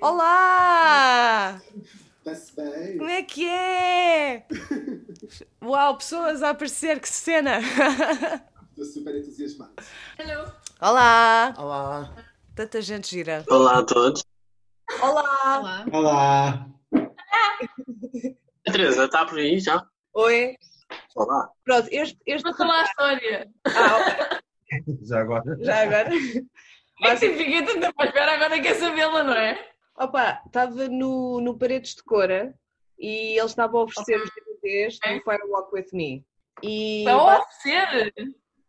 Olá! Está-se bem? Como é que é? Uau, pessoas a aparecer, que cena! Estou super entusiasmado. Hello. Olá! Olá. Tanta gente gira. Olá a todos. Olá! Olá. Olá. A Teresa, está por aí já? Oi! Olá. Pronto, este. este... Conta lá a história. Ah, ok. Já agora. Já agora. É que sim, fiquei tanta para espera, agora quer sabê-la, não é? Opa, estava no, no Paredes de Cora e eles estavam a oferecer os DVDs do Fire Walk With Me. E Está a oferecer.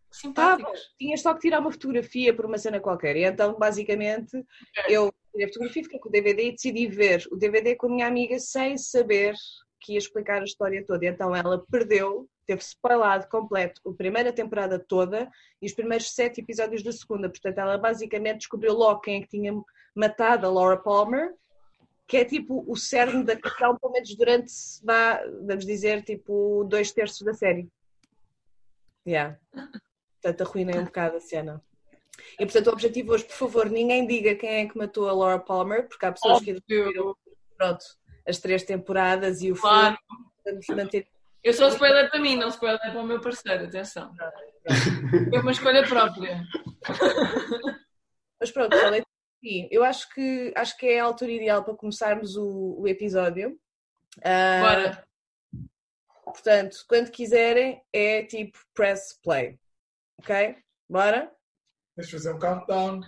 Simpáticos. tinha só que tirar uma fotografia por uma cena qualquer. E então, basicamente, eu tirei a fotografia, fiquei com o DVD e decidi ver o DVD com a minha amiga sem saber que ia explicar a história toda. E então ela perdeu, teve spoilado completo a primeira temporada toda e os primeiros sete episódios da segunda. Portanto, ela basicamente descobriu logo quem é que tinha matado a Laura Palmer, que é tipo o cerne da questão, pelo menos durante, vá, vamos dizer, tipo dois terços da série. Yeah. Portanto, arruinei um bocado a cena. E portanto, o objetivo hoje, por favor, ninguém diga quem é que matou a Laura Palmer, porque há pessoas que viram Óbvio. pronto, as três temporadas e o Claro. filme. Vamos manter. Eu sou spoiler para mim, não spoiler para o meu parceiro, atenção. É uma escolha própria. Mas pronto, falei. Eu acho que, acho que é a altura ideal para começarmos o, o episódio. Ah, Bora. Portanto, quando quiserem, é tipo press play. Ok? Bora? Deixa eu fazer um countdown.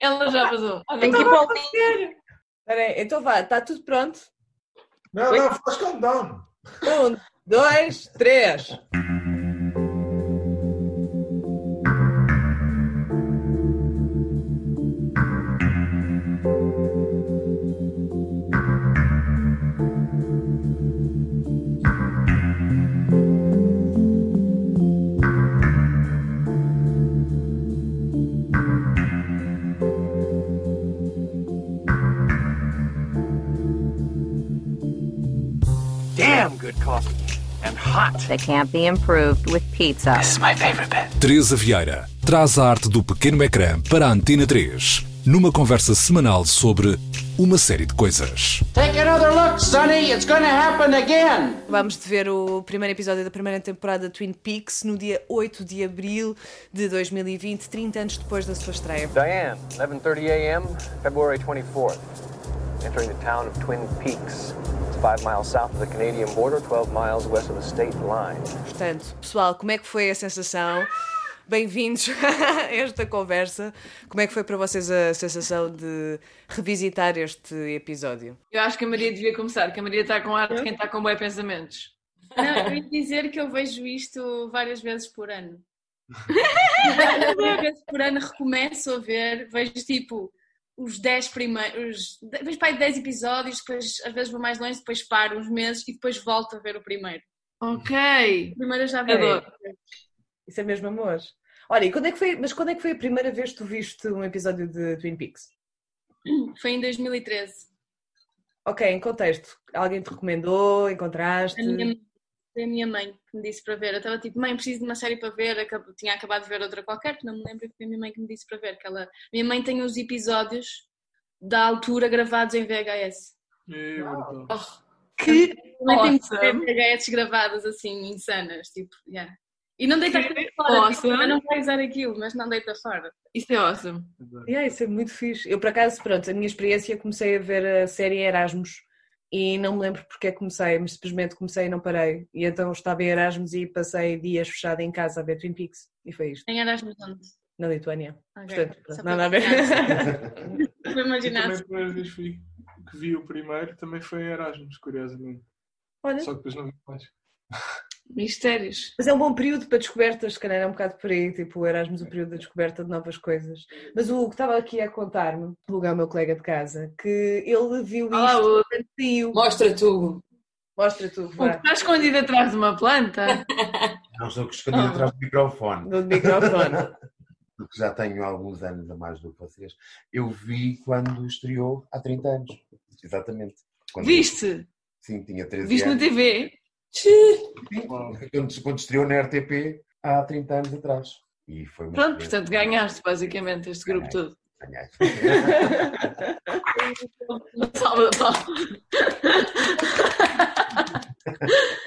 Ela já vazou. Olha, Então aqui vá para o fazer. Espera aí, então vá, está tudo pronto? Não, Oi? não, faz countdown. Um, dois, três. Hot. that can't be improved with pizza. This is my favorite bit. Teresa Vieira traz a arte do pequeno ecrã para a Antena 3, numa conversa semanal sobre uma série de coisas. Take another look, Sonny. It's gonna happen again. Vamos ver o primeiro episódio da primeira temporada de Twin Peaks no dia 8 de abril de 2020, 30 anos depois da sua estreia. Diane, 11:30 a.m., February 24th. Entering the town of Twin Peaks. It's five miles south of the Canadian border, 12 miles west of the state line. Portanto, pessoal, como é que foi a sensação? Bem-vindos a esta conversa. Como é que foi para vocês a sensação de revisitar este episódio? Eu acho que a Maria devia começar, que a Maria está com ar de quem está com bons pensamentos. Não, eu ia dizer que eu vejo isto várias vezes por ano. várias vezes por ano recomeço a ver, vejo tipo os 10 primeiros, vejo para aí 10 episódios, depois às vezes vou mais longe, depois paro uns meses e depois volto a ver o primeiro. Ok. O primeiro eu já vi. Adoro. Isso é mesmo amor. Olha, e quando é que foi, mas quando é que foi a primeira vez que tu viste um episódio de Twin Peaks? Foi em 2013. Ok, em contexto. Alguém te recomendou? Encontraste? A minha, foi a minha mãe que me disse para ver. Eu estava tipo, mãe, preciso de uma série para ver. Acab- Tinha acabado de ver outra qualquer, que não me lembro, foi a minha mãe que me disse para ver. Que ela... Minha mãe tem os episódios da altura gravados em VHS. Que Também awesome. tem VHS gravadas assim, insanas, tipo, yeah. E não deita Que fora, tipo, awesome. eu não vai usar aquilo, mas não deita fora. Isso é awesome. Yeah, isso é muito fixe. Eu, por acaso, pronto, a minha experiência, comecei a ver a série Erasmus e não me lembro porque é que comecei, mas simplesmente comecei e não parei. E então estava em Erasmus e passei dias fechada em casa a ver Twin Peaks. E foi isto, Em Erasmus onde? na Lituânia. Ok. Portanto, nada a ver. Para Eu imaginar. também a primeira vez fui, que vi o primeiro também foi em Erasmus, curiosamente. Olha, Só que depois não vi mais. Mistérios. mas é um bom período para descobertas, se calhar é um bocado por aí, tipo o Erasmus, o período da descoberta de novas coisas. Mas o que estava aqui a contar-me, o Hugo é o meu colega de casa, que ele viu isto Olá, Hugo. quando saiu. Mostra tu. Mostra tu, O está escondido atrás de uma planta? Não sou que escondido atrás do microfone. no microfone. Porque já tenho alguns anos a mais do que vocês. Eu vi quando estreou há 30 anos. Exatamente. Quando- Viste? Sim, tinha 13 Viste na anos. TV? Sim, quando, quando estreou na RTP há 30 anos atrás. E foi Pronto, portanto ganhaste basicamente este grupo todo. Ganhei. Salva de palmas.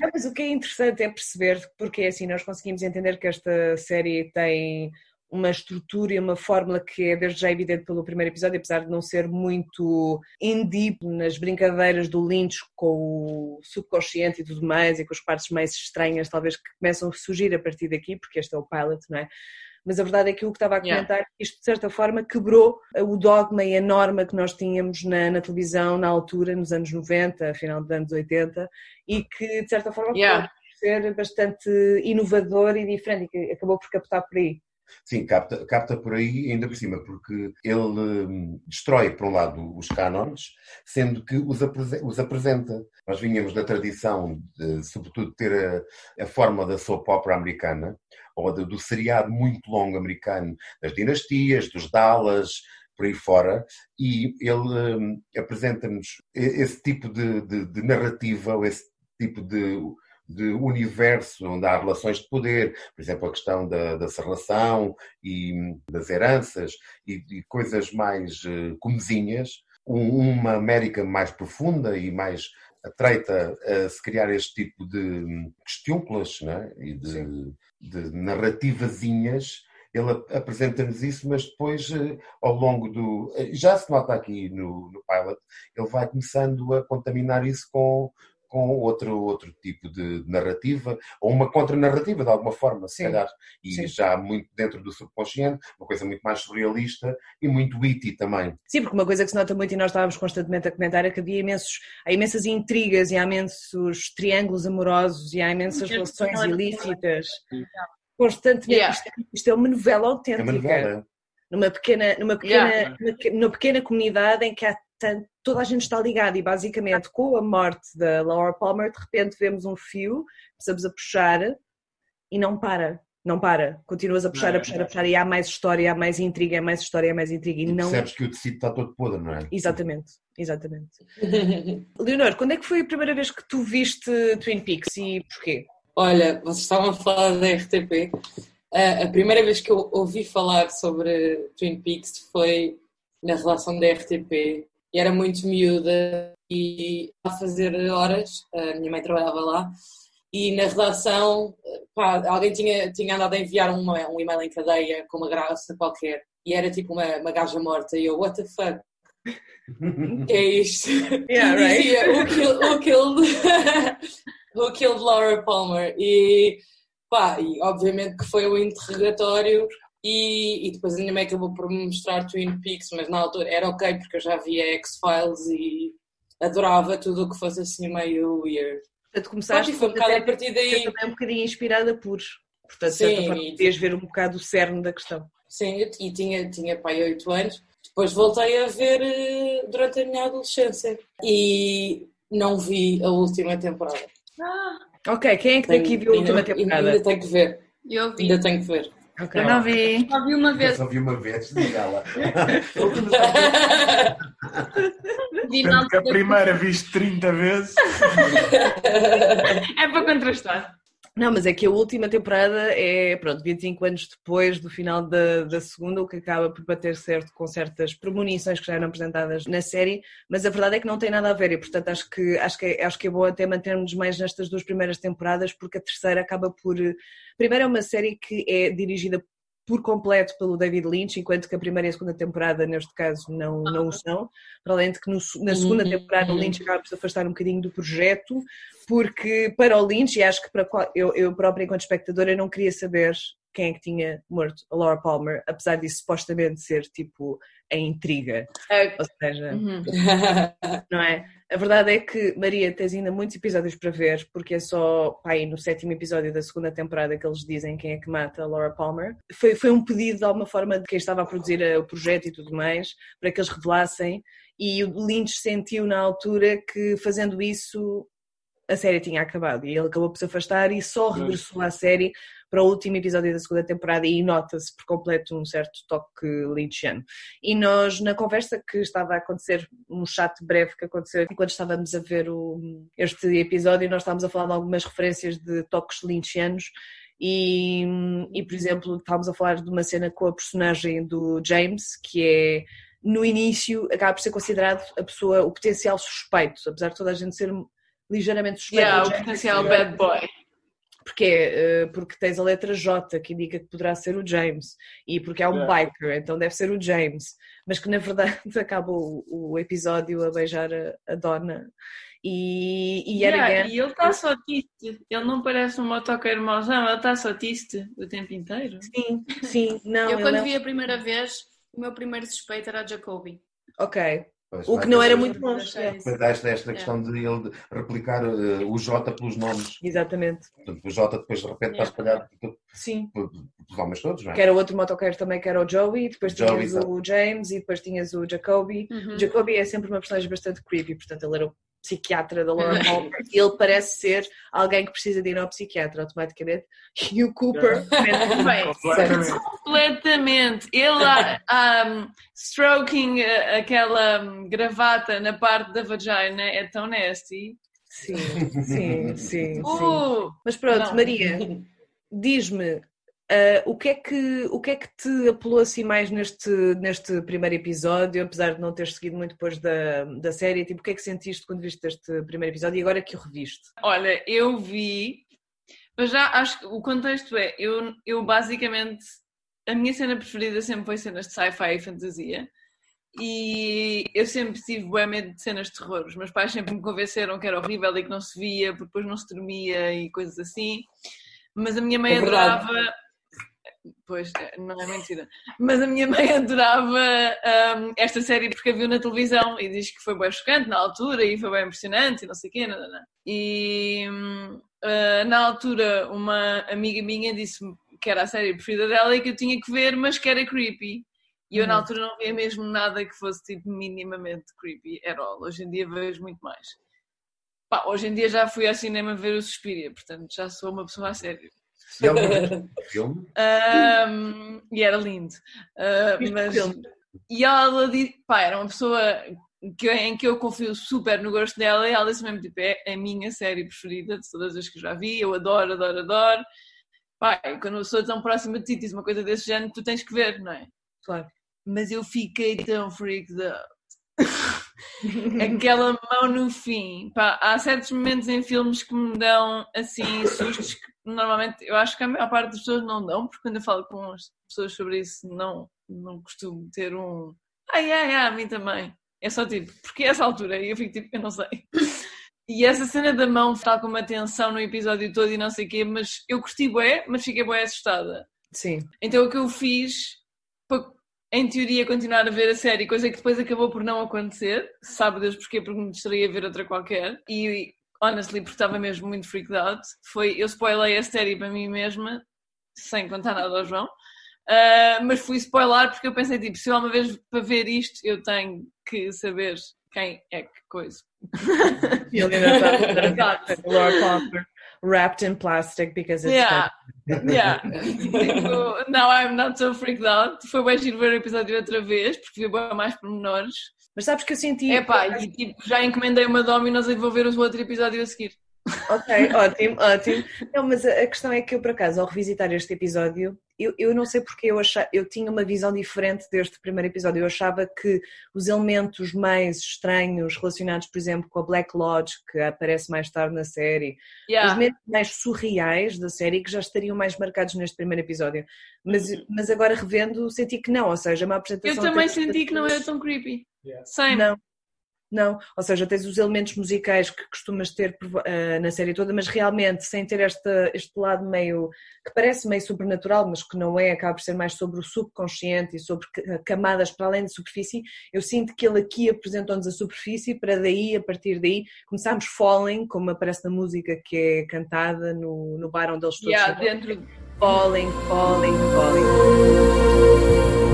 Não, mas o que é interessante é perceber, porque é assim, nós conseguimos entender que esta série tem uma estrutura e uma fórmula que é desde já evidente pelo primeiro episódio, apesar de não ser muito in deep nas brincadeiras do Lynch com o subconsciente e tudo mais, e com as partes mais estranhas, talvez que começam a surgir a partir daqui, porque este é o pilot, não é? Mas a verdade é que o que estava a Yeah. comentar, isto de certa forma quebrou o dogma e a norma que nós tínhamos na, na televisão na altura, nos anos 90, final dos anos 80, e que de certa forma Yeah. pode ser bastante inovador e diferente, e que acabou por captar por aí. Sim, capta, capta por aí, ainda por cima, porque ele hum, destrói, por um lado, os cânones, sendo que os, aprese- os apresenta. Nós vinhamos da tradição, de, sobretudo, de ter a, a forma da soap opera americana, ou de- do seriado muito longo americano, das dinastias, dos Dallas, por aí fora, e ele hum, apresenta-nos esse tipo de, de- de narrativa, ou esse tipo de, de universo onde há relações de poder, por exemplo, a questão da, da serração e das heranças e, e coisas mais eh, comezinhas, um- uma América mais profunda e mais atreita a se criar este tipo de hum, questiúnculas né? e de, de narrativazinhas. Ele ap- apresenta-nos isso, mas depois, eh, ao longo do. eh, Já se nota aqui no, no pilot, ele vai começando a contaminar isso com, com outro, outro tipo de narrativa, ou uma contranarrativa, de alguma forma, se Sim. calhar. E Sim. já muito dentro do subconsciente, uma coisa muito mais surrealista e muito witty também. Sim, porque uma coisa que se nota muito e nós estávamos constantemente a comentar é que havia imensos, há imensas intrigas e há imensos triângulos amorosos e há imensas Sim, relações sim. ilícitas. Constantemente. Yeah. Isto, é- isto é uma novela É autêntica. uma novela. Numa pequena, numa, pequena, Yeah. numa, numa pequena comunidade em que há tanto, toda a gente está ligada e basicamente com a morte da Laura Palmer, de repente vemos um fio, começamos a puxar e não para. Não para, continuas a puxar, Não, a puxar, a puxar, e há mais história, há mais intriga, há mais história, há mais intriga, e E não. percebes que o tecido está todo podre, não é? Exatamente, exatamente. Leonor, quando é que foi a primeira vez que tu viste Twin Peaks e porquê? Olha, vocês estavam a falar da RTP. A primeira vez que eu ouvi falar sobre Twin Peaks foi na relação da RTP. E era muito miúda e a fazer horas, a minha mãe trabalhava lá, e na redação pá, alguém tinha, tinha andado a enviar uma- um e-mail em cadeia com uma graça qualquer. E era tipo uma, uma gaja morta. E eu, what the fuck? que é isto? Yeah, right. dizia, who killed, who, killed, who killed Laura Palmer? E, pá, e obviamente que foi o interrogatório e, e depois a minha mãe acabou por me mostrar Twin Peaks, mas na altura era ok porque eu já via X-Files e adorava tudo o que fosse assim meio weird. Portanto, começaste Pronto, foi um bocado até a partir daí. também um bocadinho inspirada por. Portanto, de certa Sim, forma, e- podias ver um bocado o cerne da questão. Sim, eu- e tinha, tinha pai 8 anos. Depois voltei a ver eh, durante a minha adolescência e não vi a última temporada. Ok, quem é que daqui viu a última ainda, temporada? Ainda tenho que ver. Eu vi. Ainda tenho que ver. Eu não vi. Só vi uma Eu vez. só vi uma vez, diga ela. Sendo que a primeira viste 30 vezes. É para contrastar. Não, mas é que a última temporada é, pronto, 25 anos depois do final da, da segunda, o que acaba por bater certo com certas premonições que já eram apresentadas na série, mas a verdade é que não tem nada a ver e, portanto, acho que, acho que, é, acho que é bom até mantermos mais nestas duas primeiras temporadas, porque a terceira acaba por. Primeiro, é uma série que é dirigida por completo pelo David Lynch, enquanto que a primeira e a segunda temporada, neste caso, não, não o são. Para além de que no- na segunda Uhum. temporada o Lynch acaba por se afastar um bocadinho do projeto, porque para o Lynch, e acho que para eu, eu própria enquanto espectadora não queria saber quem é que tinha morto a Laura Palmer, apesar disso supostamente ser tipo a intriga. É. Ou seja, Uhum. não é? A verdade é que, Maria, tens ainda muitos episódios para ver, porque é só pá, aí no sétimo episódio da segunda temporada que eles dizem quem é que mata a Laura Palmer. Foi, foi um pedido de alguma forma de quem estava a produzir eh, o projeto e tudo mais, para que eles revelassem, e o Lynch sentiu na altura que fazendo isso a série tinha acabado e ele acabou por se afastar e só regressou à série para o último episódio da segunda temporada e nota-se por completo um certo toque lynchiano. E nós, na conversa que estava a acontecer, um chat breve que aconteceu enquanto estávamos a ver o, este episódio, nós estávamos a falar de algumas referências de toques lynchianos e, e, por exemplo, estávamos a falar de uma cena com a personagem do James, que é no início acaba por ser considerado a pessoa, o potencial suspeito, apesar de toda a gente ser ligeiramente suspeito. Yeah, o potencial bad boy. Porque, eh, porque tens a letra J que indica que poderá ser o James e porque é um Yeah. biker, então deve ser o James, mas que na verdade acaba o, o episódio a beijar a, a Donna e, e Yeah, again- e ele está só triste. Ele não parece um motoqueiro mauzão, ele está só triste o tempo inteiro. Sim, sim, não. eu quando não- vi a primeira vez, o meu primeiro suspeito era a Jacoby. Ok. Pois, O que não era muito. Achei é. isso. Depois há esta, esta É. questão de ele replicar eh, o J pelos nomes. Exatamente. Portanto, o J depois de repente está Yeah. espalhado por- Sim. por- pelos homens todos, não é? Que era outro motoqueiro também, que era o Joey, depois Joey, tinhas exato. o James e depois tinhas o Jacoby. Uhum. O Jacoby é sempre uma personagem bastante creepy, portanto ele era o psiquiatra da Laura Palmer e ele parece ser alguém que precisa de ir ao psiquiatra automaticamente. E o Cooper, Bem, Completamente. completamente. Ele um, stroking ah, aquela gravata na parte da vagina é tão nasty. sim, sim, sim, sim. Uh, Mas pronto, Não. Maria, diz-me ah, o, que é que, o que é que te apelou assim mais neste, neste primeiro episódio, apesar de não ter seguido muito depois da, da série? Tipo, o que é que sentiste quando viste este primeiro episódio e agora que o reviste? olha, eu vi, mas já acho que o contexto é, eu, eu basicamente, a minha cena preferida sempre foi cenas de sci-fi e fantasia. E eu sempre tive bué medo de cenas de terror. Os meus pais sempre me convenceram que era horrível e que não se via, porque depois não se dormia e coisas assim. Mas a minha mãe É adorava. Pois, é, não é mentira. Mas a minha mãe adorava hum, esta série porque a viu na televisão e diz que foi bem chocante na altura e foi bem impressionante e não sei o quê. Não, não, não. E ah, na altura uma amiga minha disse-me que era a série preferida dela e que eu tinha que ver, mas que era creepy. E eu na Uhum. altura não via mesmo nada que fosse tipo minimamente creepy at all. Hoje em dia vejo muito mais. Pá, hoje em dia já fui ao cinema ver o Suspiria, portanto já sou uma pessoa a sério. E um filme? Ahm, e era lindo. O mas, e ela disse, pá, era uma pessoa que, em que eu confio super no gosto dela e ela disse mesmo, tipo, é a minha série preferida de todas as que eu já vi, eu adoro, adoro, adoro. Pá, e quando eu sou tão próxima de ti, diz uma coisa desse género, tu tens que ver, não é? Claro. Mas eu fiquei tão freaked out. Aquela mão no fim. Pá, há certos momentos em filmes que me dão assim sustos que normalmente eu acho que a maior parte das pessoas não dão, porque quando eu falo com as pessoas sobre isso não, não costumo ter um ai ai ai, a mim também. É só tipo, porque é essa altura? E eu fico tipo, eu não sei. E essa cena da mão está com uma tensão no episódio todo e não sei o quê, mas eu curti bué, mas fiquei bué assustada. Sim. Então o que eu fiz em teoria, continuar a ver a série, coisa que depois acabou por não acontecer. Sabe Deus porquê, porque me distraía a ver outra qualquer. E, honestly, porque estava mesmo muito freaked out. Foi, eu spoilei a série para mim mesma, sem contar nada ao João. Ah, mas fui spoiler porque eu pensei, tipo, se eu uma vez para ver isto, eu tenho que saber quem é que coisa. E ele ainda está wrapped in plastic because it's Yeah. Yeah. tipo, now I'm not so freaked out. Foi bem giro ver o episódio outra vez, porque vi bem mais pormenores. Mas sabes que eu senti. Epá, e tipo, já encomendei uma Dominos e vou ver o outro episódio a seguir. Ok, ótimo, ótimo. Não, mas a questão é que eu, por acaso, ao revisitar este episódio, eu, eu não sei porque eu, achava, eu tinha uma visão diferente deste primeiro episódio. Eu achava que os elementos mais estranhos relacionados, por exemplo, com a Black Lodge, que aparece mais tarde na série, Yeah. os elementos mais surreais da série que já estariam mais marcados neste primeiro episódio. Mas, mas agora revendo, senti que não, ou seja, uma Eu apresentação. também até- senti que não era tão creepy. Same. Não. Não, ou seja, tens os elementos musicais que costumas ter eh, na série toda, mas realmente sem ter esta, este lado meio que parece meio sobrenatural, mas que não é, acaba por ser mais sobre o subconsciente e sobre ca- camadas para além da superfície. Eu sinto que ele aqui apresentou-nos a superfície para daí, a partir daí, começarmos Falling, como aparece na música que é cantada no, no bar onde eles todos Yeah, dentro. Falling, falling, falling.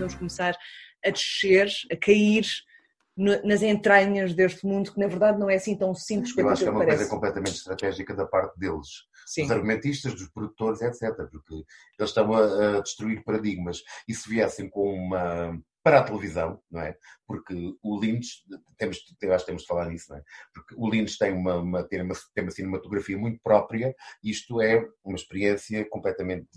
Vamos começar a descer, a cair no- nas entranhas deste mundo, que na verdade não é assim tão simples Eu quanto acho que é uma que coisa parece. completamente estratégica da parte deles, Sim. dos argumentistas, dos produtores, etc. Porque eles estão a, a destruir paradigmas. E se viessem com uma, para a televisão, não é? Porque o Lynch, temos, eu acho que temos de falar nisso, não é? Porque o Lynch tem uma, uma, tem uma, tem uma cinematografia muito própria, isto é uma experiência completamente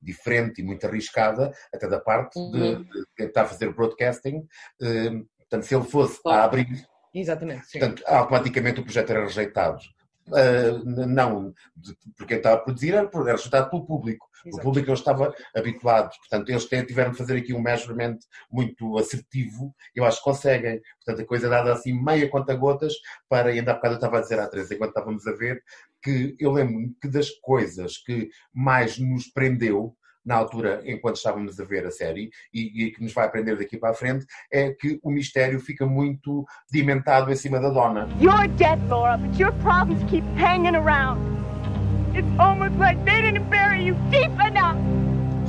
diferente e muito arriscada, até da parte de, Uhum. de tentar fazer broadcasting. eh, Portanto, se ele fosse a abrir Exatamente, sim. Portanto, automaticamente o projeto era rejeitado. N- não de- por quem estava a produzir, era era rejeitado pelo público. O Exato. público não estava habituado. Portanto, eles tiveram de fazer aqui um measurement muito assertivo. Eu acho que conseguem. Portanto, a coisa dada assim meia conta gotas para, ainda há bocado eu estava a dizer à Teresa, enquanto estávamos a ver, que eu lembro-me que das coisas que mais nos prendeu na altura, enquanto estávamos a ver a série, e, e que nos vai aprender daqui para a frente, é que o mistério fica muito dimentado em cima da dona. You're dead, Laura, but your problems keep hanging around. It's almost like they didn't bury you deep enough.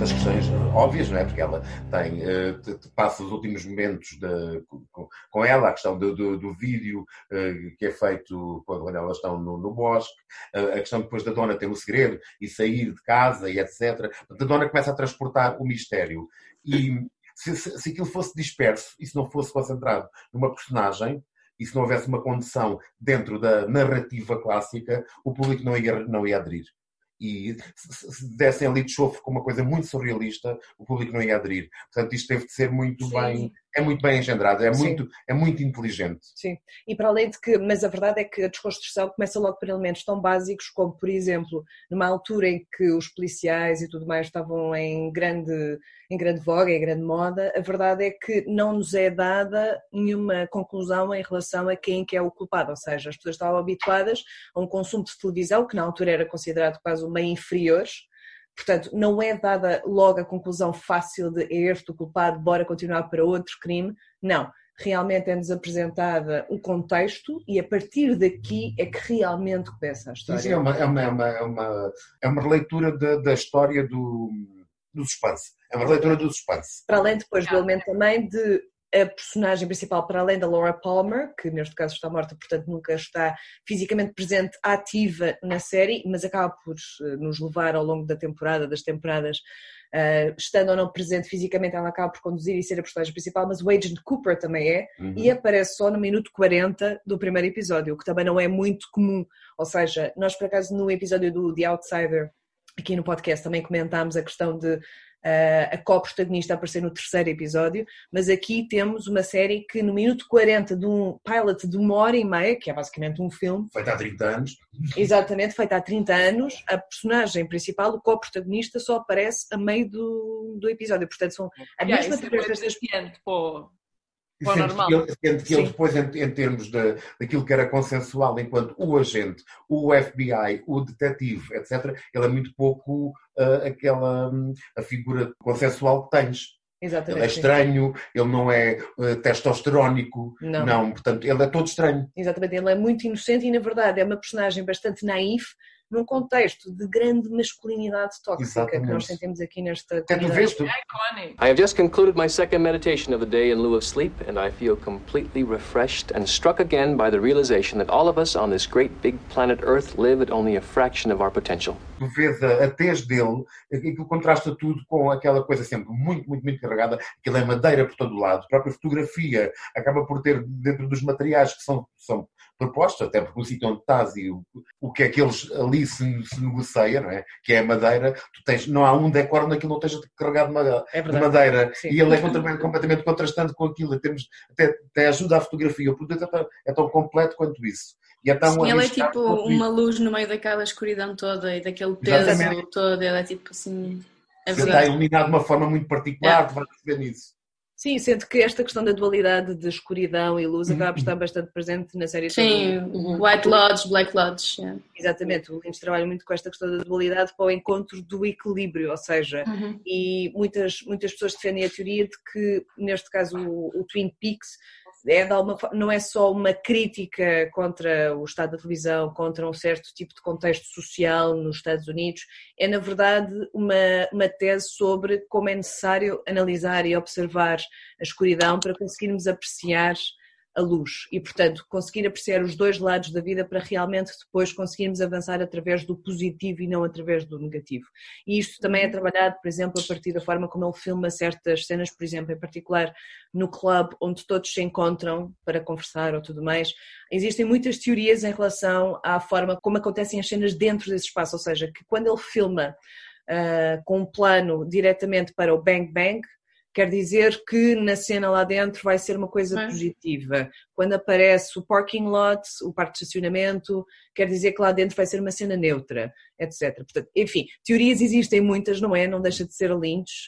Das questões óbvias, não é? Porque ela tem, eh, passa os últimos momentos de- com, ela, a questão do, do- do vídeo eh, que é feito quando elas estão no, no bosque, eh, a questão depois da dona ter o segredo e sair de casa e etc. A dona começa a transportar o mistério. E se, se, se aquilo fosse disperso e se não fosse concentrado numa personagem, e se não houvesse uma condição dentro da narrativa clássica, o público não ia, não ia aderir e se, se dessem ali de chofre com uma coisa muito surrealista, o público não ia aderir. Portanto, isto teve de ser muito Sim. bem, é muito bem engendrado, é Sim. muito, é muito inteligente. Sim, e para além de que, mas a verdade é que a desconstrução começa logo por elementos tão básicos como, por exemplo, numa altura em que os policiais e tudo mais estavam em grande, em grande voga, em grande moda, a verdade é que não nos é dada nenhuma conclusão em relação a quem que é o culpado, ou seja, as pessoas estavam habituadas a um consumo de televisão que na altura era considerado quase um meio inferior, Portanto, não é dada logo a conclusão fácil de é este o culpado, bora continuar para outro crime. Não. Realmente é-nos apresentada o contexto e a partir daqui é que realmente começa a história. sim, é, uma, é, uma, é, uma, é, uma, é uma releitura da, da história do, do suspense. É uma releitura do suspense. Para além depois do elemento também de a personagem principal, para além da Laura Palmer, que neste caso está morta, portanto nunca está fisicamente presente, ativa na série, mas acaba por eh, nos levar ao longo da temporada, das temporadas, eh, estando ou não presente fisicamente, ela acaba por conduzir e ser a personagem principal, mas o Agent Cooper também é, Uhum. e aparece só no minuto 40 do primeiro episódio, o que também não é muito comum. Ou seja, nós por acaso no episódio do The Outsider, aqui no podcast, também comentámos a questão de uh, a co-protagonista aparecer no terceiro episódio, mas aqui temos uma série que no minuto 40 de um pilot de uma hora e meia, que é basicamente um filme, Feito há 30 anos. exatamente feita há 30 anos, a personagem principal, o co-protagonista, só aparece a meio do, do episódio. Portanto, são a Yeah, mesma isso é bué três vezes desafiante para o- E sendo normal. que ele, sendo que ele depois, em, em termos de, daquilo que era consensual enquanto o agente, o FBI, o detetive, etc., ele é muito pouco ah, aquela hum, a figura consensual que tens. Exatamente. Ele é estranho, ele não é ah, testosterónico, Não. portanto, ele é todo estranho. Exatamente, ele é muito inocente e, na verdade, é uma personagem bastante naif num contexto de grande masculinidade tóxica que nós Exatamente. sentimos aqui nesta Até tu comunidade. vês, tu- I have just concluded my second meditation of the day in lieu of sleep, and I feel completely refreshed and struck again by the realization that all of us on this great big planet Earth live at only a fraction of our potential. tu vês a, a tez dele, aquilo contrasta tudo com aquela coisa sempre muito, muito, muito carregada, aquilo é madeira por todo lado, a própria fotografia acaba por ter dentro dos materiais que são, são propostos, até porque o sítio onde estás e o, o que é que eles ali se, se negocia, não é? Que é a madeira, tu tens, não há um decor naquilo não esteja carregado de madeira, É de verdade. madeira. Sim. e ele é completamente, completamente contrastante com aquilo, em termos, até, até ajuda a fotografia, o produto é tão, é tão completo quanto isso. E é tão Sim, ele é tipo uma luz no meio daquela escuridão toda e daquele peso Exatamente. todo. Ele é tipo assim. É Ele está iluminado de uma forma muito particular, tu vais perceber nisso. Sim, sendo que esta questão da dualidade de escuridão e luz acaba por estar bastante presente na série Sim, toda. White Lodge, Black Lodge. yeah. Exatamente, o Lynch trabalha muito com esta questão da dualidade para o encontro do equilíbrio, ou seja, Uhum. e muitas, muitas pessoas defendem a teoria de que, neste caso, o, o Twin Peaks é de alguma não é só uma crítica contra o estado da televisão, contra um certo tipo de contexto social nos Estados Unidos, é na verdade uma, uma tese sobre como é necessário analisar e observar a escuridão para conseguirmos apreciar a luz e, portanto, conseguir apreciar os dois lados da vida para realmente depois conseguirmos avançar através do positivo e não através do negativo. E isto também é trabalhado, por exemplo, a partir da forma como ele filma certas cenas, por exemplo, em particular no clube onde todos se encontram para conversar ou tudo mais. Existem muitas teorias em relação à forma como acontecem as cenas dentro desse espaço, ou seja, que quando ele filma uh, com um plano diretamente para o Bang Bang, quer dizer que na cena lá dentro vai ser uma coisa é. positiva. Quando aparece o parking lot, o parque de estacionamento, quer dizer que lá dentro vai ser uma cena neutra, etc. Portanto, enfim, teorias existem muitas, não é? Não deixa de ser Lynch.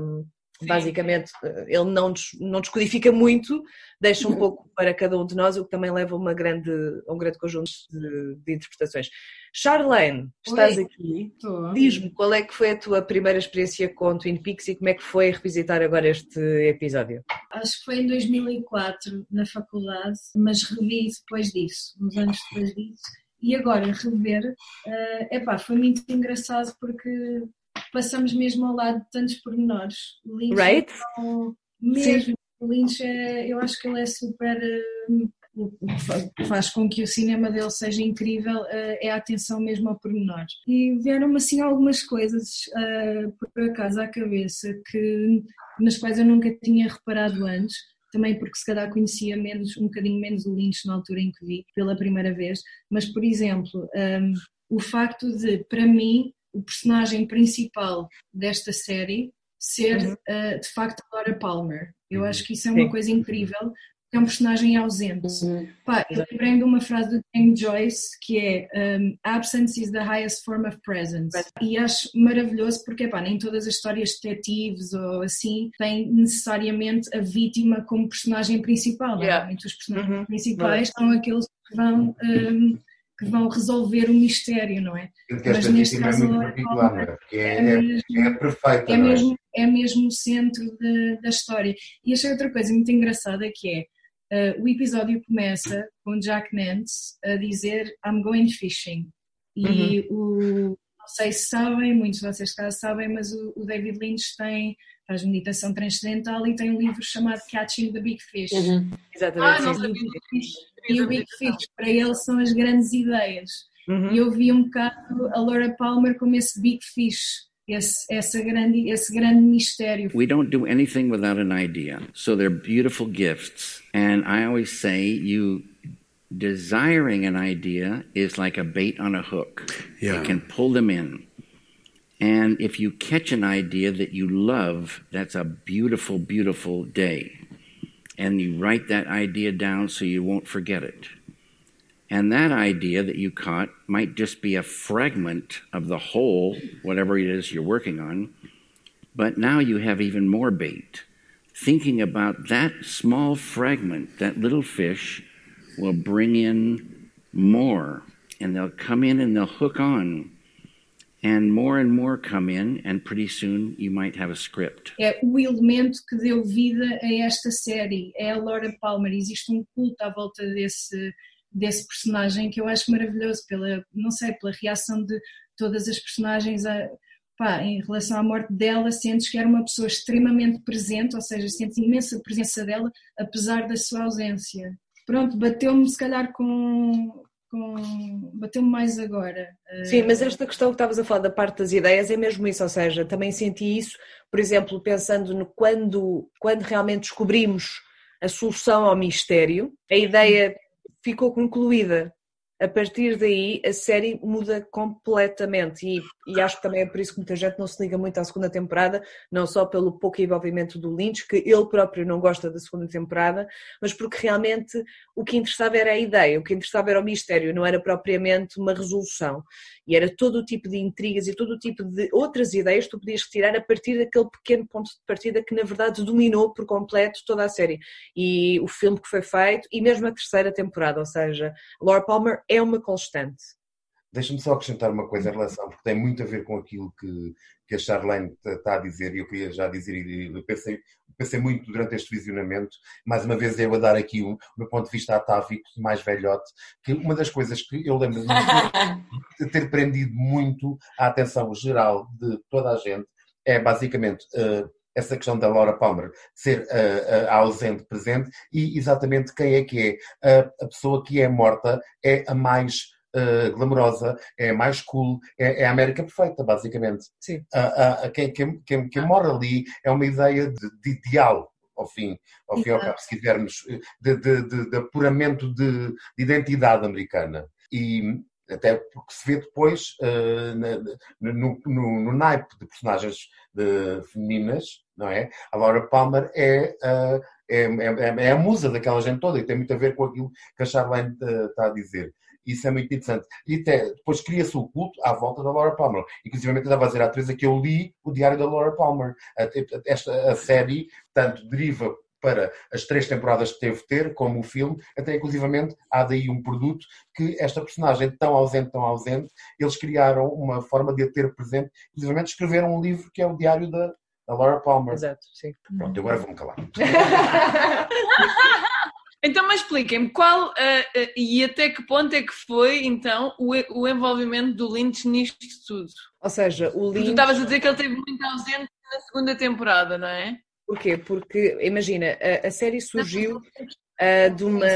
Um, basicamente, ele não, não descodifica muito, deixa um pouco para cada um de nós, o que também leva a, uma grande, a um grande conjunto de, de interpretações. Charlene, estás Oi, aqui. Diz-me qual é que foi a tua primeira experiência com Twin Peaks e como é que foi revisitar agora este episódio? Acho que foi em 2004, na faculdade, mas revi depois disso, uns anos depois disso. E agora, rever, uh, epá, foi muito engraçado porque passamos mesmo ao lado de tantos pormenores. Lynch right? Então, mesmo, Sim. Lynch é, eu acho que ele é super uh, o que faz com que o cinema dele seja incrível uh, é a atenção mesmo ao pormenor. E vieram-me assim algumas coisas uh, por acaso à cabeça que, nas quais eu nunca tinha reparado antes, também porque se calhar conhecia menos, um bocadinho menos o Lynch na altura em que vi pela primeira vez, mas por exemplo, um, o facto de, para mim, o personagem principal desta série ser uhum. uh, de facto a Laura Palmer. Eu uhum. acho que isso é uma Sim. coisa incrível é um personagem ausente. Uhum. Pá, eu lembrei de uma frase do James Joyce que é um, Absence is the highest form of presence. E acho maravilhoso porque pá, nem todas as histórias detetives ou assim têm necessariamente a vítima como personagem principal. Yeah. Normalmente os personagens uhum. principais são aqueles que vão. Um, que vão resolver o mistério, não é? Mas neste é caso é muito particular, não é? Porque é, é, mesmo, é perfeita, é, mesmo, é mesmo o centro de, da história. E achei outra coisa muito engraçada que é Uh, o episódio começa com Jack Nance a dizer I'm going fishing. E uhum. o, não sei se sabem, muitos de vocês cá sabem, mas o, o, David Lynch tem, faz meditação transcendental e tem um livro chamado Catching the Big Fish. Uhum. Exatamente. Ah, e, o Big Fish, e o Big Fish, para ele, são as grandes ideias. Uhum. E eu vi um bocado a Laura Palmer como esse Big Fish esse, essa grande, esse grande mistério. We don't do anything without an idea. So they're beautiful gifts. And I always say you desiring an idea is like a bait on a hook. Yeah. It can pull them in. And if you catch an idea that you love, that's a beautiful, beautiful day. And you write that idea down so you won't forget it. And that idea that you caught might just be a fragment of the whole, whatever it is you're working on. But now you have even more bait. Thinking about that small fragment, that little fish, will bring in more. And they'll come in and they'll hook on. And more and more come in, and pretty soon you might have a script. É o elemento que deu vida a esta série. É a Laura Palmer. Existe um culto à volta desse desse personagem que eu acho maravilhoso pela, não sei, pela reação de todas as personagens a, pá, em relação à morte dela, sentes que era uma pessoa extremamente presente, ou seja, sentes imensa presença dela, apesar da sua ausência. Pronto, bateu-me se calhar com, com bateu-me mais agora. Sim, mas esta questão que estavas a falar da parte das ideias é mesmo isso, ou seja, também senti isso, por exemplo, pensando no quando, quando realmente descobrimos a solução ao mistério, a ideia ficou concluída. A partir daí a série muda completamente e, e, acho que também é por isso que muita gente não se liga muito à segunda temporada, não só pelo pouco envolvimento do Lynch, que ele próprio não gosta da segunda temporada, mas porque realmente o que interessava era a ideia, o que interessava era o mistério, não era propriamente uma resolução. E era todo o tipo de intrigas e todo o tipo de outras ideias que tu podias retirar a partir daquele pequeno ponto de partida que na verdade dominou por completo toda a série. E o filme que foi feito, e mesmo a terceira temporada, ou seja, Laura Palmer é uma constante. Deixa-me só acrescentar uma coisa em relação, porque tem muito a ver com aquilo que, que a Charlene está a dizer, e eu queria já dizer, e pensei, pensei muito durante este visionamento, mais uma vez eu a dar aqui o, meu ponto de vista atávico, mais velhote, que uma das coisas que eu lembro de ter prendido muito a atenção geral de toda a gente é basicamente uh, essa questão da Laura Palmer ser uh, uh, ausente, presente, e exatamente quem é que é. a pessoa que é morta é a mais uh, glamourosa, é a mais cool, é, é, a América perfeita, basicamente. Sim. Uh, quem, quem, quem, quem mora ali é uma ideia de, de ideal, ao fim, ao fim ao cabo, se quisermos, de, de, de, apuramento de, de, identidade americana. E até porque se vê depois uh, no, no, no, naipe de personagens de, femininas, não é? A Laura Palmer é, uh, é, é, é, a musa daquela gente toda e tem muito a ver com aquilo que a Charlene está a dizer. Isso é muito interessante. E até depois cria-se o culto à volta da Laura Palmer. Inclusive, estava a dizer à Teresa que eu li o Diário da Laura Palmer. Esta a série, tanto deriva para as três temporadas que teve ter, como o filme, até inclusivamente há daí um produto que esta personagem tão ausente, tão ausente, eles criaram uma forma de a ter presente, inclusivamente escreveram um livro que é o Diário da, da Laura Palmer. Exato, sim. Pronto, agora vou-me calar. Então, mas expliquem-me qual uh, uh, e até que ponto é que foi então o, o envolvimento do Lynch nisto tudo? Ou seja, o Lynch. Tu estavas a dizer que ele esteve muito ausente na segunda temporada, não é? Porquê? Porque, imagina, a, a série surgiu uh, de, uma,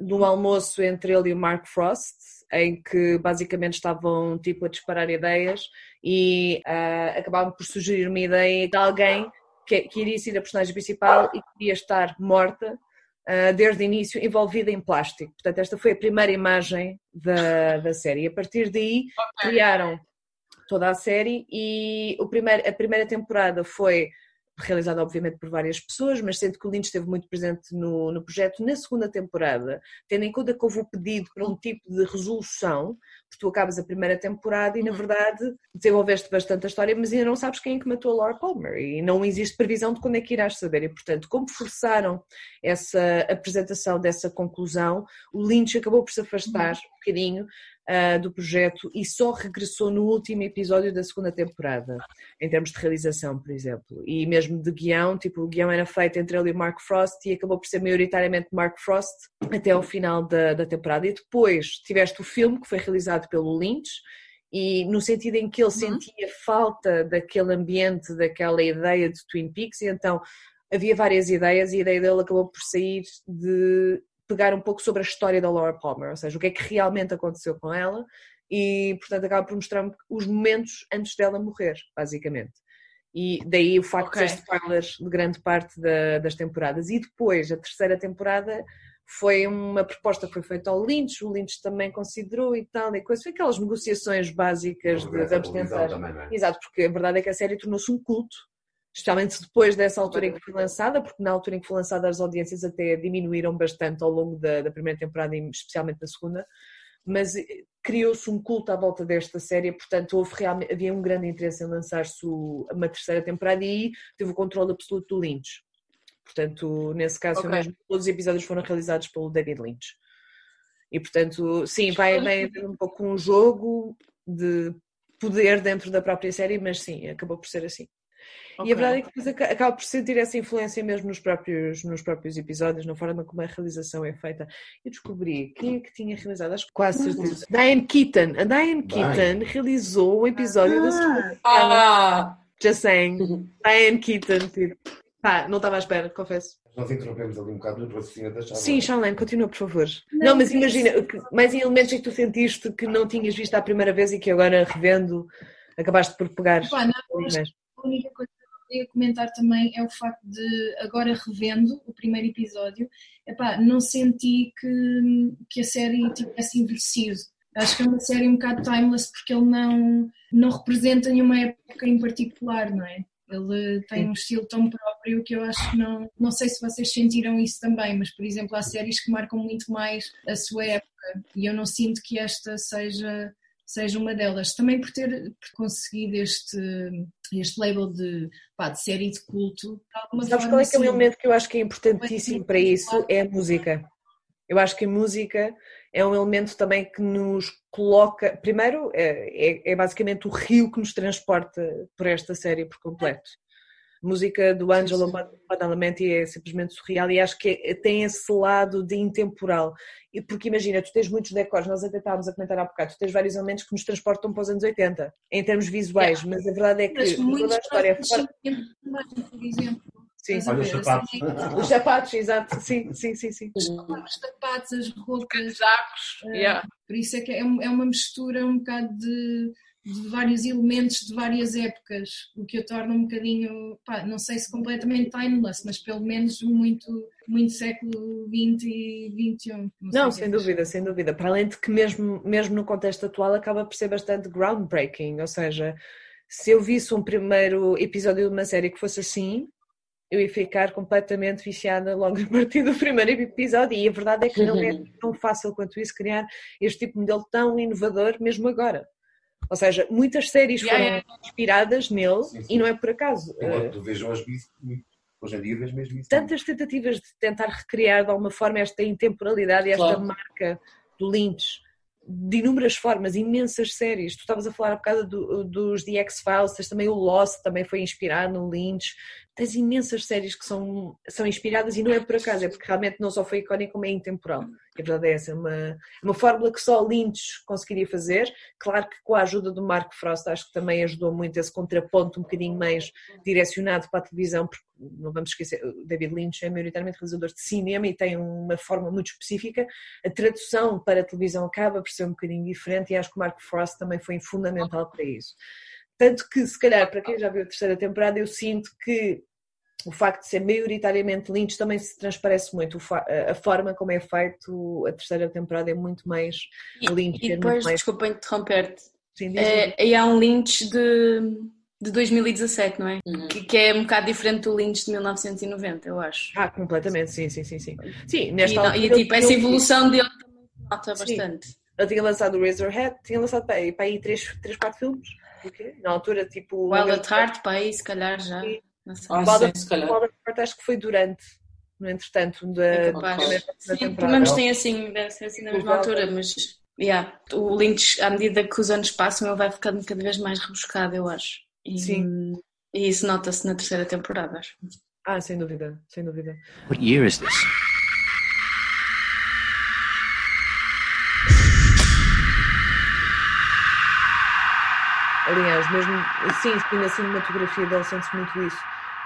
de um almoço entre ele e o Mark Frost, em que basicamente estavam tipo a disparar ideias e uh, acabavam por sugerir uma ideia de alguém que, que iria ser a personagem principal e que iria estar morta Uh, desde o início envolvida em plástico. Portanto, esta foi a primeira imagem da, da série. E a partir daí criaram toda a série e o primeiro, a primeira temporada foi realizada obviamente por várias pessoas, mas sendo que o Lynch esteve muito presente no, no projeto na segunda temporada, tendo em conta que houve o pedido para um tipo de resolução, porque tu acabas a primeira temporada e na verdade desenvolveste bastante a história, mas ainda não sabes quem é que matou a Laura Palmer e não existe previsão de quando é que irás saber. E portanto como forçaram essa apresentação dessa conclusão, o Lynch acabou por se afastar um bocadinho uh, do projeto e só regressou no último episódio da segunda temporada, em termos de realização, por exemplo. E mesmo de guião, tipo, o guião era feito entre ele e Mark Frost e acabou por ser maioritariamente Mark Frost até ao final da, da temporada. E depois tiveste o filme que foi realizado pelo Lynch e no sentido em que ele uhum. sentia falta daquele ambiente, daquela ideia de Twin Peaks, e então havia várias ideias e a ideia dele acabou por sair de pegar um pouco sobre a história da Laura Palmer, ou seja, o que é que realmente aconteceu com ela e, portanto, acaba por mostrar os momentos antes dela morrer, basicamente. E daí o facto okay. de ser spoilers de grande parte da, das temporadas. E depois, a terceira temporada foi uma proposta que foi feita ao Lynch, o Lynch também considerou e tal, e coisa. Foi aquelas negociações básicas de vamos tentar. Também, é? Exato, porque a verdade é que a série tornou-se um culto especialmente depois dessa altura em que foi lançada, porque na altura em que foi lançada as audiências até diminuíram bastante ao longo da, da primeira temporada e especialmente da segunda, mas eh, criou-se um culto à volta desta série, portanto houve realmente, havia um grande interesse em lançar-se uma terceira temporada e teve o controle absoluto do Lynch. Portanto, nesse caso, okay. mesmo, todos os episódios foram realizados pelo David Lynch. E portanto, sim, vai, vai haver um pouco um jogo de poder dentro da própria série, mas sim, acabou por ser assim. Okay. E a verdade é que depois acaba por sentir essa influência mesmo nos próprios, nos próprios episódios, na forma como a realização é feita. Eu descobri quem é que tinha realizado, acho que quase certeza. Diane Keaton. A Diane Keaton realizou um episódio ah. da ah. Just saying. Diane Keaton. Tipo. Pá, não estava à espera, confesso. Nós interrompemos ali um bocado o raciocínio da Charlotte. Sim, Charlene, continua, por favor. Não, não mas imagina, mais elementos é que tu sentiste que não tinhas visto à primeira vez e que agora, revendo, acabaste por pegar. Pá, não, a única coisa queria comentar também é o facto de, agora revendo o primeiro episódio, epá, não senti que, que a série tivesse envelhecido. Acho que é uma série um bocado timeless porque ele não, não representa nenhuma época em particular, não é? Ele tem um estilo tão próprio que eu acho que não. Não sei se vocês sentiram isso também, mas por exemplo, há séries que marcam muito mais a sua época e eu não sinto que esta seja seja uma delas. Também por ter conseguido este, este label de, pá, de série de culto. De Sabes qual é que é o elemento que eu acho que é importantíssimo para isso? É a música. Eu acho que a música é um elemento também que nos coloca. Primeiro, é, é, é basicamente o rio que nos transporta por esta série por completo. Música do Angelo Badalamenti é simplesmente surreal e acho que é- tem esse lado de intemporal. E Porque imagina, tu tens muitos decors, nós até estávamos a comentar há bocado, tu tens vários elementos que nos transportam para os anos 80, em termos visuais, mas a verdade é que toda a história é fora... por exemplo. Sim, Olha os sapatos. assim, Os sapatos, exato, sim, sim, sim, sim. Os sapatos, as roupas. Casacos, eh, yeah. Por isso é que é é uma mistura um bocado de, de vários elementos de várias épocas, o que o torna um bocadinho, pá, não sei se completamente timeless, mas pelo menos muito, muito século XX e XXI. Não, sei sem é dúvida, sem dúvida. Para além de que mesmo, mesmo no contexto atual acaba por ser bastante groundbreaking, ou seja, se eu visse um primeiro episódio de uma série que fosse assim, eu ia ficar completamente viciada logo a partir do primeiro episódio e a verdade é que não é tão fácil quanto isso criar este tipo de modelo tão inovador mesmo agora. Ou seja, muitas séries Yeah, foram yeah. inspiradas nele e não é por acaso. Enquanto Eh, tu vejam as bis- hoje em dia vês mesmo isso. tantas tentativas de tentar recriar de alguma forma esta intemporalidade e esta Claro. marca do Lynch de inúmeras formas, imensas séries. Tu estavas a falar há bocado do- dos The X-Files, tens também o Lost, também foi inspirado no Lynch. Tens imensas séries que são, são inspiradas e não é por acaso, é porque realmente não só foi icónico, como é intemporal. E a verdade é essa, é uma, é uma fórmula que só Lynch conseguiria fazer. Claro que com a ajuda do Mark Frost, acho que também ajudou muito esse contraponto um bocadinho mais direcionado para a televisão, porque não vamos esquecer, David Lynch é maioritariamente realizador de cinema e tem uma forma muito específica. A tradução para a televisão acaba por ser um bocadinho diferente e acho que o Mark Frost também foi fundamental para isso. Tanto que, se calhar, para quem já viu a terceira temporada, eu sinto que o facto de ser maioritariamente Lynch também se transparece muito. A forma como é feito a terceira temporada é muito mais Lynch. E é depois, mais... desculpa interromper-te, Sim, diz, é, há um Lynch de, de 2017, não é? Que, que é um bocado diferente do Lynch de 1990, eu acho. Ah, completamente, sim, sim, sim. Sim, sim E, nesta não- altura. e, tipo, eu- essa eu- evolução dele também nota Sim. bastante. Ele tinha lançado o Razorhead, tinha lançado para aí, para aí 3, 3 4 filmes. O quê? Na altura, tipo. Wild at Heart, para aí, se calhar já. Não sei. Ah, Wild sim, at- se calhar. Wild at Heart acho que foi durante, no entretanto, da É da Sim, temporada. pelo menos tem assim, deve ser assim na mesma Provável. altura, mas yeah, o Lynch, à medida que os anos passam, ele vai ficando cada vez mais rebuscado, eu acho. E, Sim. E isso nota-se na terceira temporada, acho. Ah, sem dúvida, sem dúvida. What year is this? Aliás, mesmo sim, na cinematografia dele sente-se muito isso.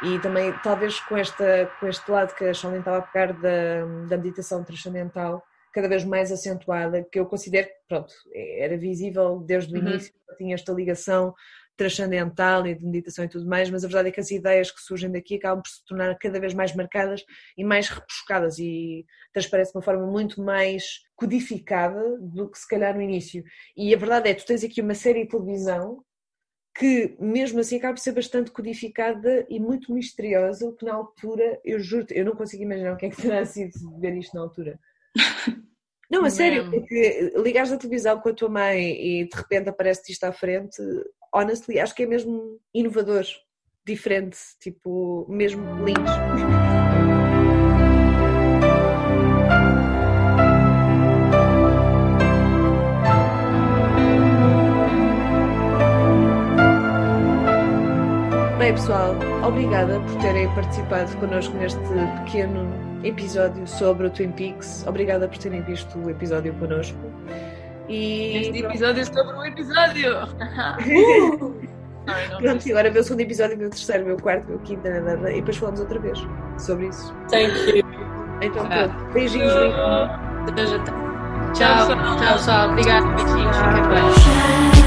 E também, talvez com, esta, com este lado que a Shaolin estava a pegar da, da meditação transcendental, cada vez mais acentuada, que eu considero que, pronto, era visível desde o Uhum. início, tinha esta ligação transcendental e de meditação e tudo mais, mas a verdade é que as ideias que surgem daqui acabam por se tornar cada vez mais marcadas e mais repuscadas e transparece de uma forma muito mais codificada do que se calhar no início. E a verdade é, tu tens aqui uma série de televisão que mesmo assim acaba por ser bastante codificada e muito misteriosa, o que na altura, eu juro eu não consigo imaginar o que é que terá sido ver isto na altura. Não, a sério, porque ligares a televisão com a tua mãe e de repente aparece-te isto à frente, honestly, acho que é mesmo inovador, diferente, tipo, mesmo lindo. Bem, pessoal, obrigada por terem participado connosco neste pequeno episódio sobre o Twin Peaks. Obrigada por terem visto o episódio connosco. E Este episódio é sobre um episódio! Não, não. pronto, e agora vê o segundo episódio, vê o terceiro, vê o quarto, vê o quinto, nananana, e depois falamos outra vez sobre isso. Thank you. Então, Ah. pronto, beijinhos, beijinhos. Tchau, tchau, tchau, pessoal. Obrigada, beijinhos. Fica bem.